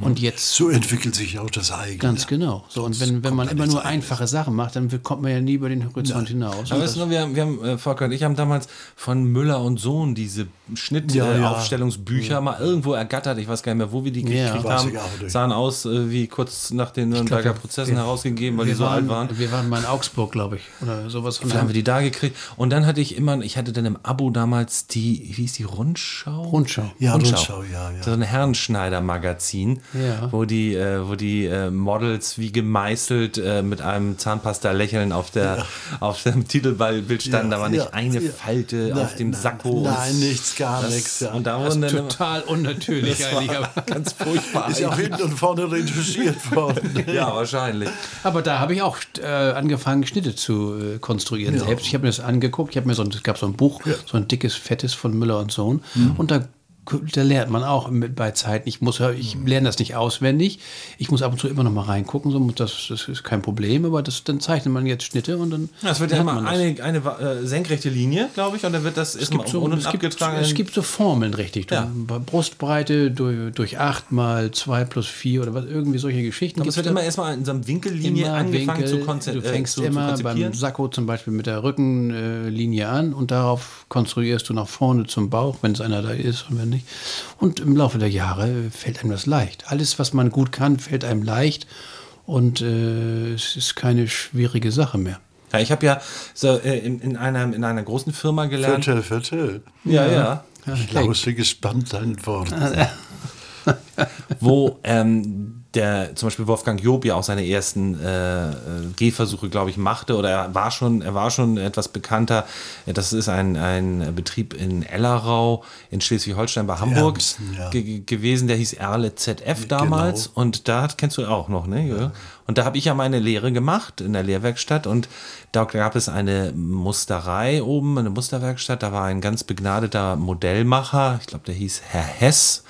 Und jetzt So entwickelt sich auch das eigene. Ganz genau. So, und wenn, wenn man immer nur einfache Sachen macht, dann kommt man ja nie über den Horizont hinaus. Aber weißt du wir haben, wir haben äh, Volker und ich haben damals von Müller und Sohn diese Ja, Schnittaufstellungsbücher ja. äh, Aufstellungsbücher mal irgendwo ergattert. Ich weiß gar nicht mehr, wo wir die Ja. gekriegt haben. Sahen aus äh, wie kurz nach den Nürnberger Prozessen wir- herausgegeben, weil die so waren, alt waren. Wir waren mal in Augsburg, glaube ich, oder sowas. Und Dann haben wir die da gekriegt. Und dann hatte ich immer, ich hatte dann im Abo damals die, wie hieß die, Rundschau? Rundschau. Ja, Rundschau, ja, ja. So ein Herrenschneider-Magazin, Ja. wo die, äh, wo die äh, Models wie gemeißelt äh, mit einem Zahnpasta-Lächeln auf, der, auf dem Titelbild standen. Ja, da war nicht ja, eine ja. Falte auf dem Sakko. Nein, nichts, gar Das- nichts. Ja. Und da Das ist total unnatürlich eigentlich. Aber, ganz furchtbar. ist ja auch hinten und vorne retuschiert worden. ja, wahrscheinlich. aber da habe ich auch äh, angefangen, Schnitte zu äh, konstruieren selbst. Ich habe mir das angeguckt. Ich habe mir so ein, es gab so ein Buch, so ein dickes, fettes von Müller und Sohn. Und da da lernt man auch mit, bei Zeiten. Ich muss, ich lerne das nicht auswendig. Ich muss ab und zu immer noch mal reingucken. So, das, das ist kein Problem. Aber das, dann zeichnet man jetzt Schnitte und dann. Ja, es wird ja immer eine, eine äh, senkrechte Linie, glaube ich, und dann wird das Es gibt, so, es, gibt, es gibt so Formeln, richtig. Ja. Brustbreite durch, durch 8 mal 2 plus 4 oder was, irgendwie solche Geschichten. aber es wird immer erstmal in so einer Winkellinie angefangen Winkel. zu, konzen Du fängst äh, zu, zu immer konzipieren. beim Sakko zum Beispiel mit der Rückenlinie an und darauf konstruierst du nach vorne zum Bauch, wenn es einer da ist und wenn nicht. Und im Laufe der Jahre fällt einem das leicht. Alles, was man gut kann, fällt einem leicht und äh, es ist keine schwierige Sache mehr. Ja, ich habe ja so, äh, in, in, einer, in einer großen Firma gelernt. Viertel, Viertel. Ja, ja. Ich lausche gespannt dein Wort. wo ähm, der zum Beispiel Wolfgang Job ja auch seine ersten äh, äh, Gehversuche, glaube ich, machte oder er war schon, er war schon etwas bekannter. Das ist ein, ein Betrieb in Ellerau in Schleswig-Holstein bei Hamburg Ärmsten, ja. ge gewesen, der hieß Erle ZF damals und da kennst du auch noch, ne? Ja. Und da habe ich ja meine Lehre gemacht in der Lehrwerkstatt und da gab es eine Musterei oben, eine Musterwerkstatt, da war ein ganz begnadeter Modellmacher, ich glaube, der hieß Herr Hess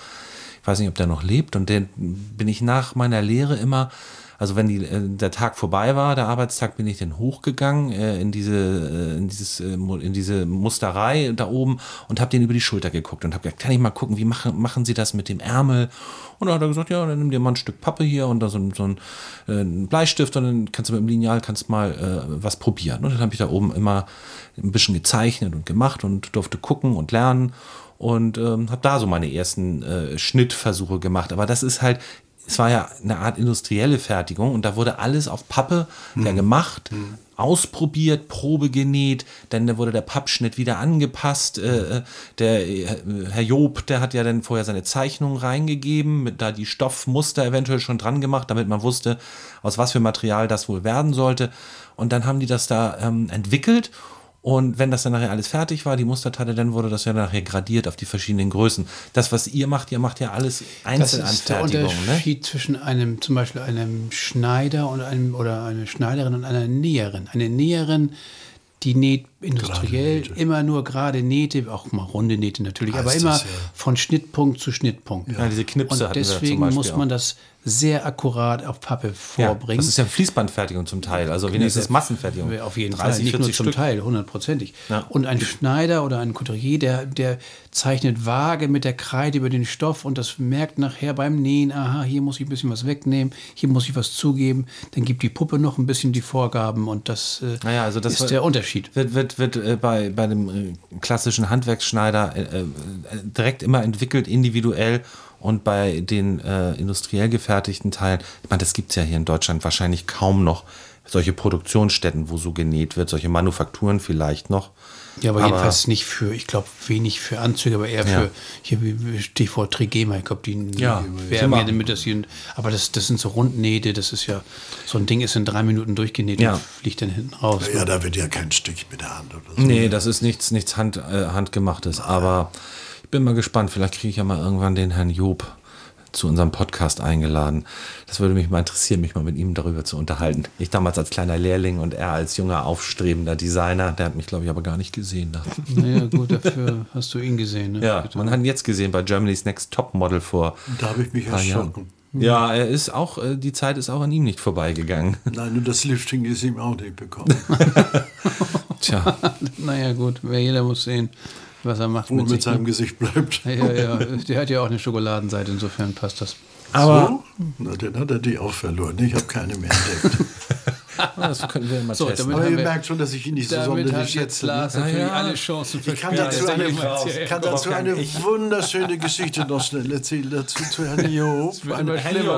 weiß nicht, ob der noch lebt. Und den bin ich nach meiner Lehre immer, also wenn die, äh, der Tag vorbei war, der Arbeitstag, bin ich dann hochgegangen äh, in diese, äh, in dieses, äh, in diese Musterei da oben und habe den über die Schulter geguckt und habe gesagt, kann ich mal gucken, wie machen, machen Sie das mit dem Ärmel? Und dann hat er gesagt, ja, dann nimm dir mal ein Stück Pappe hier und dann so, so ein, äh, Bleistift und dann kannst du mit dem Lineal kannst mal äh, was probieren. Und dann habe ich da oben immer ein bisschen gezeichnet und gemacht und durfte gucken und lernen und ähm, habe da so meine ersten äh, Schnittversuche gemacht. Aber das ist halt, es war ja eine Art industrielle Fertigung und da wurde alles auf Pappe ja gemacht, ausprobiert, Probe genäht, dann wurde der Pappschnitt wieder angepasst. Äh, äh, der äh, Herr Job, der hat ja dann vorher seine Zeichnung reingegeben, mit da die Stoffmuster eventuell schon dran gemacht, damit man wusste, aus was für Material das wohl werden sollte. Und dann haben die das da ähm, entwickelt und wenn das dann nachher alles fertig war, die Musterteile, dann wurde das ja nachher gradiert auf die verschiedenen Größen. Das, was ihr macht, ihr macht ja alles Das ist der Einzelanfertigung. Ne? Unterschied zwischen einem, zum Beispiel einem Schneider und einem, oder einer Schneiderin und einer Näherin. Eine Näherin, die näht industriell immer nur gerade Nähte, auch mal runde Nähte natürlich, Heißt aber das immer ja. von Schnittpunkt zu Schnittpunkt. Ja, diese Knipse Und deswegen muss man das sehr akkurat auf Pappe Ja, vorbringen. das ist ja Fließbandfertigung zum Teil. Also wenigstens Massenfertigung. Auf jeden 30, Fall, nicht nur 40 zum Stück. Teil, hundertprozentig. Ja. Und ein Schneider oder ein Couturier, der, der zeichnet vage mit der Kreide über den Stoff und das merkt nachher beim Nähen, aha, hier muss ich ein bisschen was wegnehmen, hier muss ich was zugeben, dann gibt die Puppe noch ein bisschen die Vorgaben und das, äh, Naja, also das ist der Unterschied. Wird, wird, wird äh, bei, bei dem äh, klassischen Handwerksschneider äh, äh, direkt immer entwickelt, individuell. Und bei den äh, industriell gefertigten Teilen, ich meine, das gibt es ja hier in Deutschland wahrscheinlich kaum noch. Solche Produktionsstätten, wo so genäht wird, solche Manufakturen vielleicht noch. Ja, aber, jedenfalls nicht für, ich glaube, wenig für Anzüge, aber eher Ja. für, hier Stichwort Trigema, ich glaube, die Ja, Thema. ja damit, dass sie, aber das, das sind so Rundnähte, das ist ja, so ein Ding ist in drei Minuten durchgenäht Ja. und fliegt dann hinten raus. Ja, da wird ja kein Stück mit der Hand oder so. Nee, das ist nichts, nichts Hand, äh, Handgemachtes. Aber ich bin mal gespannt. Vielleicht kriege ich ja mal irgendwann den Herrn Job zu unserem Podcast eingeladen. Das würde mich mal interessieren, mich mal mit ihm darüber zu unterhalten. Ich damals als kleiner Lehrling und er als junger, aufstrebender Designer. Der hat mich, glaube ich, aber gar nicht gesehen. Naja, gut, dafür hast du ihn gesehen. Ne? Ja, man hat ihn jetzt gesehen bei Germany's Next Top Model vor. Da habe ich mich erschrocken. Ja, er ist auch, äh, die Zeit ist auch an ihm nicht vorbeigegangen. Nein, und das Lifting ist ihm auch nicht bekommen. Tja, Naja, gut, wer jeder muss sehen, was er macht Wo mit mit seinem Ne? Gesicht bleibt. Ja, ja, ja, der hat ja auch eine Schokoladenseite, insofern passt das. Aber so? Na, dann hat er die auch verloren. Ich habe keine mehr entdeckt. das könnten wir mal So, testen. damit Aber ihr wir- merkt schon, dass ich ihn nicht so Damit sonderlich schätze. ne? Lars Ah, natürlich ja. alle Chancen Ich kann dazu eine, ich kann dazu eine wunderschöne Geschichte noch schnell erzählen. Dazu zu Herrn Job. Eine,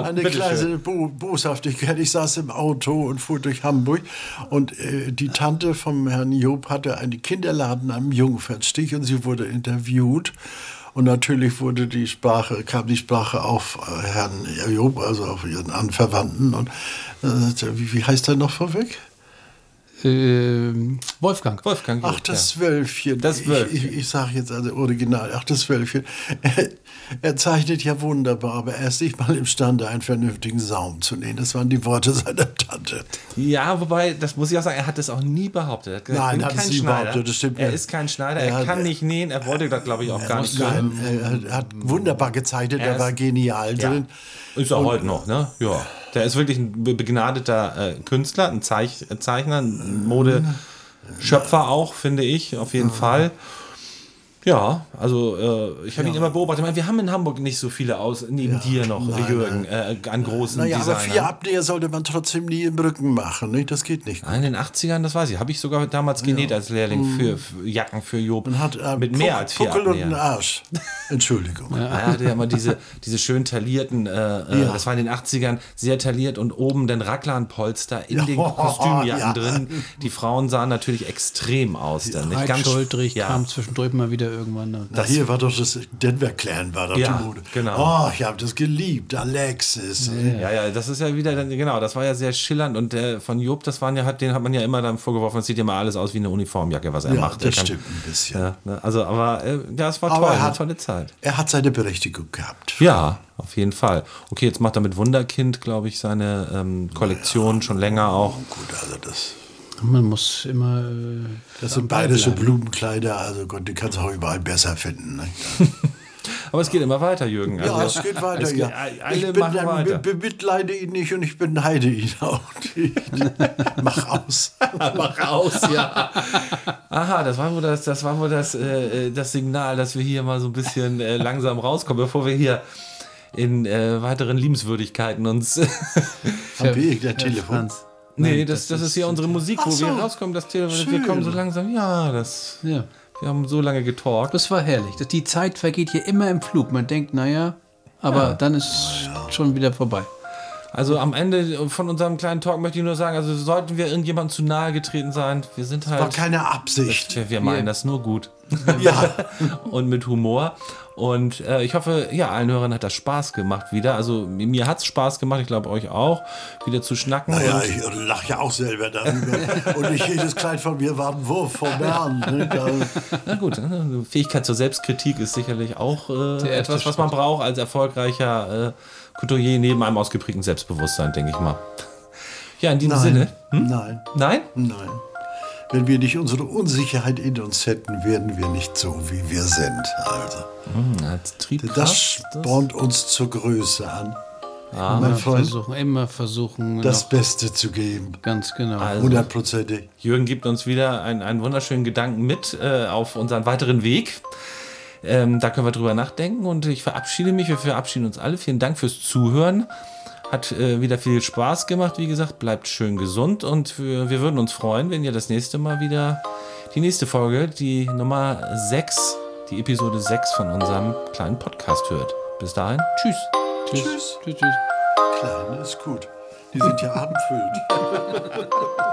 eine kleine Bo Boshaftigkeit. Ich saß im Auto und fuhr durch Hamburg und äh, die Tante vom Herrn Job hatte einen Kinderladen am Jungfernstich und sie wurde interviewt. Und natürlich wurde die Sprache, kam die Sprache auf äh, Herrn Job, also auf ihren Anverwandten. Und äh, wie, wie heißt er noch vorweg? Äh, Wolfgang. Wolfgang Ach, das ja. Wölfchen. Das Wölfchen. Ich, ich, ich sage jetzt also original, ach, das Wölfchen. Er, er zeichnet ja wunderbar, aber er ist nicht mal imstande, einen vernünftigen Saum zu nähen. Das waren die Worte seiner Tante. Ja, wobei, das muss ich auch sagen, er hat es auch nie behauptet. Er hat gesagt, Nein, hat es nie behauptet, das stimmt Er nicht. ist kein Schneider, Er er hat- kann nicht nähen, er wollte das, glaube ich, auch gar nicht können. Nein, er hat wunderbar gezeichnet, Er er ist- war genial Ja. drin. Ist er heute noch, ne? Ja. Der ist wirklich ein be- begnadeter äh, Künstler, ein Zeich Zeichner, ein Modeschöpfer auch, finde ich, auf jeden Fall. Ja, also äh, ich habe ihn immer beobachtet. Ich meine, wir haben in Hamburg nicht so viele aus, neben dir noch, Jürgen, äh, an großen Naja, aber Designern. vier Abnäher sollte man trotzdem nie im Rücken machen. Nicht? Das geht nicht. Nein, in den 80ern, das weiß ich. Habe ich sogar damals genäht als Lehrling für, für Jacken für Job. Man hat äh, mit Puck- mehr als vier Puckel und einen. Arsch. Entschuldigung. Er hatte ja immer diese, diese schön taillierten, äh, äh, Ja. das war in den 80ern, sehr tailliert und oben den Raglanpolster in Ja. den Kostümjacken Ja. drin. Die Frauen sahen natürlich extrem aus dann. Nicht? Ganz Breitschultrig ja. kam zwischendurch mal wieder irgendwann. Ne? Na, hier war doch das Denver Clan war doch Ja, die Mode. genau. Oh, ich habe das geliebt. Alexis. Ja, ja, das ist ja wieder, dann, genau, das war ja sehr schillernd und der von Job, das waren ja, hat, den hat man ja immer dann vorgeworfen, das sieht ja mal alles aus wie eine Uniformjacke, was er Ja, macht. Er das kann- stimmt ein bisschen. Ja, ne, also, aber äh, ja, es war Aber toll, er eine hat- tolle Zeit. Er hat seine Berechtigung gehabt. Ja, auf jeden Fall. Okay, jetzt macht er mit Wunderkind, glaube ich, seine ähm, Kollektion schon länger auch. Gut, also das, Man muss immer. äh, das sind bayerische bleiben. Blumenkleider. Also Gott, die kannst du auch überall besser finden. Ne? Aber es geht immer weiter, Jürgen. Ja, Also, es geht weiter. es geht- ja. alle ich bin, machen dann, weiter. be bemitleide ihn nicht und ich beneide ihn auch nicht. Mach aus. Mach aus, ja. Aha, das war wohl das, das, war wohl das, äh, äh, das Signal, dass wir hier mal so ein bisschen äh, langsam rauskommen, bevor wir hier in äh, weiteren Liebenswürdigkeiten uns. Am Weg der Herr Franz. nee, Nein, das, das ist hier unsere Musik, wo so. wir rauskommen. Das Telefon, wir kommen so langsam. Ja, das. Ja. Wir haben so lange getalkt. Das war herrlich. Das- Die Zeit vergeht hier immer im Flug. Man denkt, naja, aber dann ist schon wieder vorbei. Also am Ende von unserem kleinen Talk möchte ich nur sagen, also sollten wir irgendjemandem zu nahe getreten sein, wir sind halt. War keine Absicht. wir, wir meinen das nur gut. Ja, und mit Humor. Und äh, ich hoffe, ja, allen Hörern hat das Spaß gemacht wieder. Also mir hat es Spaß gemacht, ich glaube euch auch, wieder zu schnacken. naja, und, ich lache ja auch selber darüber. Und nicht jedes Kleid von mir war ein Wurf vom Herrn. Ne? Na gut, äh, Fähigkeit zur Selbstkritik ist sicherlich auch äh, etwas, was man braucht als erfolgreicher äh, Couturier neben einem ausgeprägten Selbstbewusstsein, denke ich mal. Ja, in diesem Sinne. nein, nein, Nein? nein. Wenn wir nicht unsere Unsicherheit in uns hätten, wären wir nicht so, wie wir sind. Also, Hm, das spornt uns zur Größe an. mein Immer Freund, versuchen, immer versuchen. das noch, Beste zu geben. ganz genau. Also, Hundertprozentig. Jürgen gibt uns wieder einen, einen wunderschönen Gedanken mit äh, auf unseren weiteren Weg. Ähm, da können wir drüber nachdenken und ich verabschiede mich. Wir verabschieden uns alle. Vielen Dank fürs Zuhören. Hat äh, wieder viel Spaß gemacht. Wie gesagt, bleibt schön gesund und wir, wir würden uns freuen, wenn ihr das nächste Mal wieder die nächste Folge, die Nummer 6, die Episode 6 von unserem kleinen Podcast hört. Bis dahin, tschüss. tschüss. Tschüss. tschüss. tschüss. Klein ist gut. Die sind ja abendfüllend.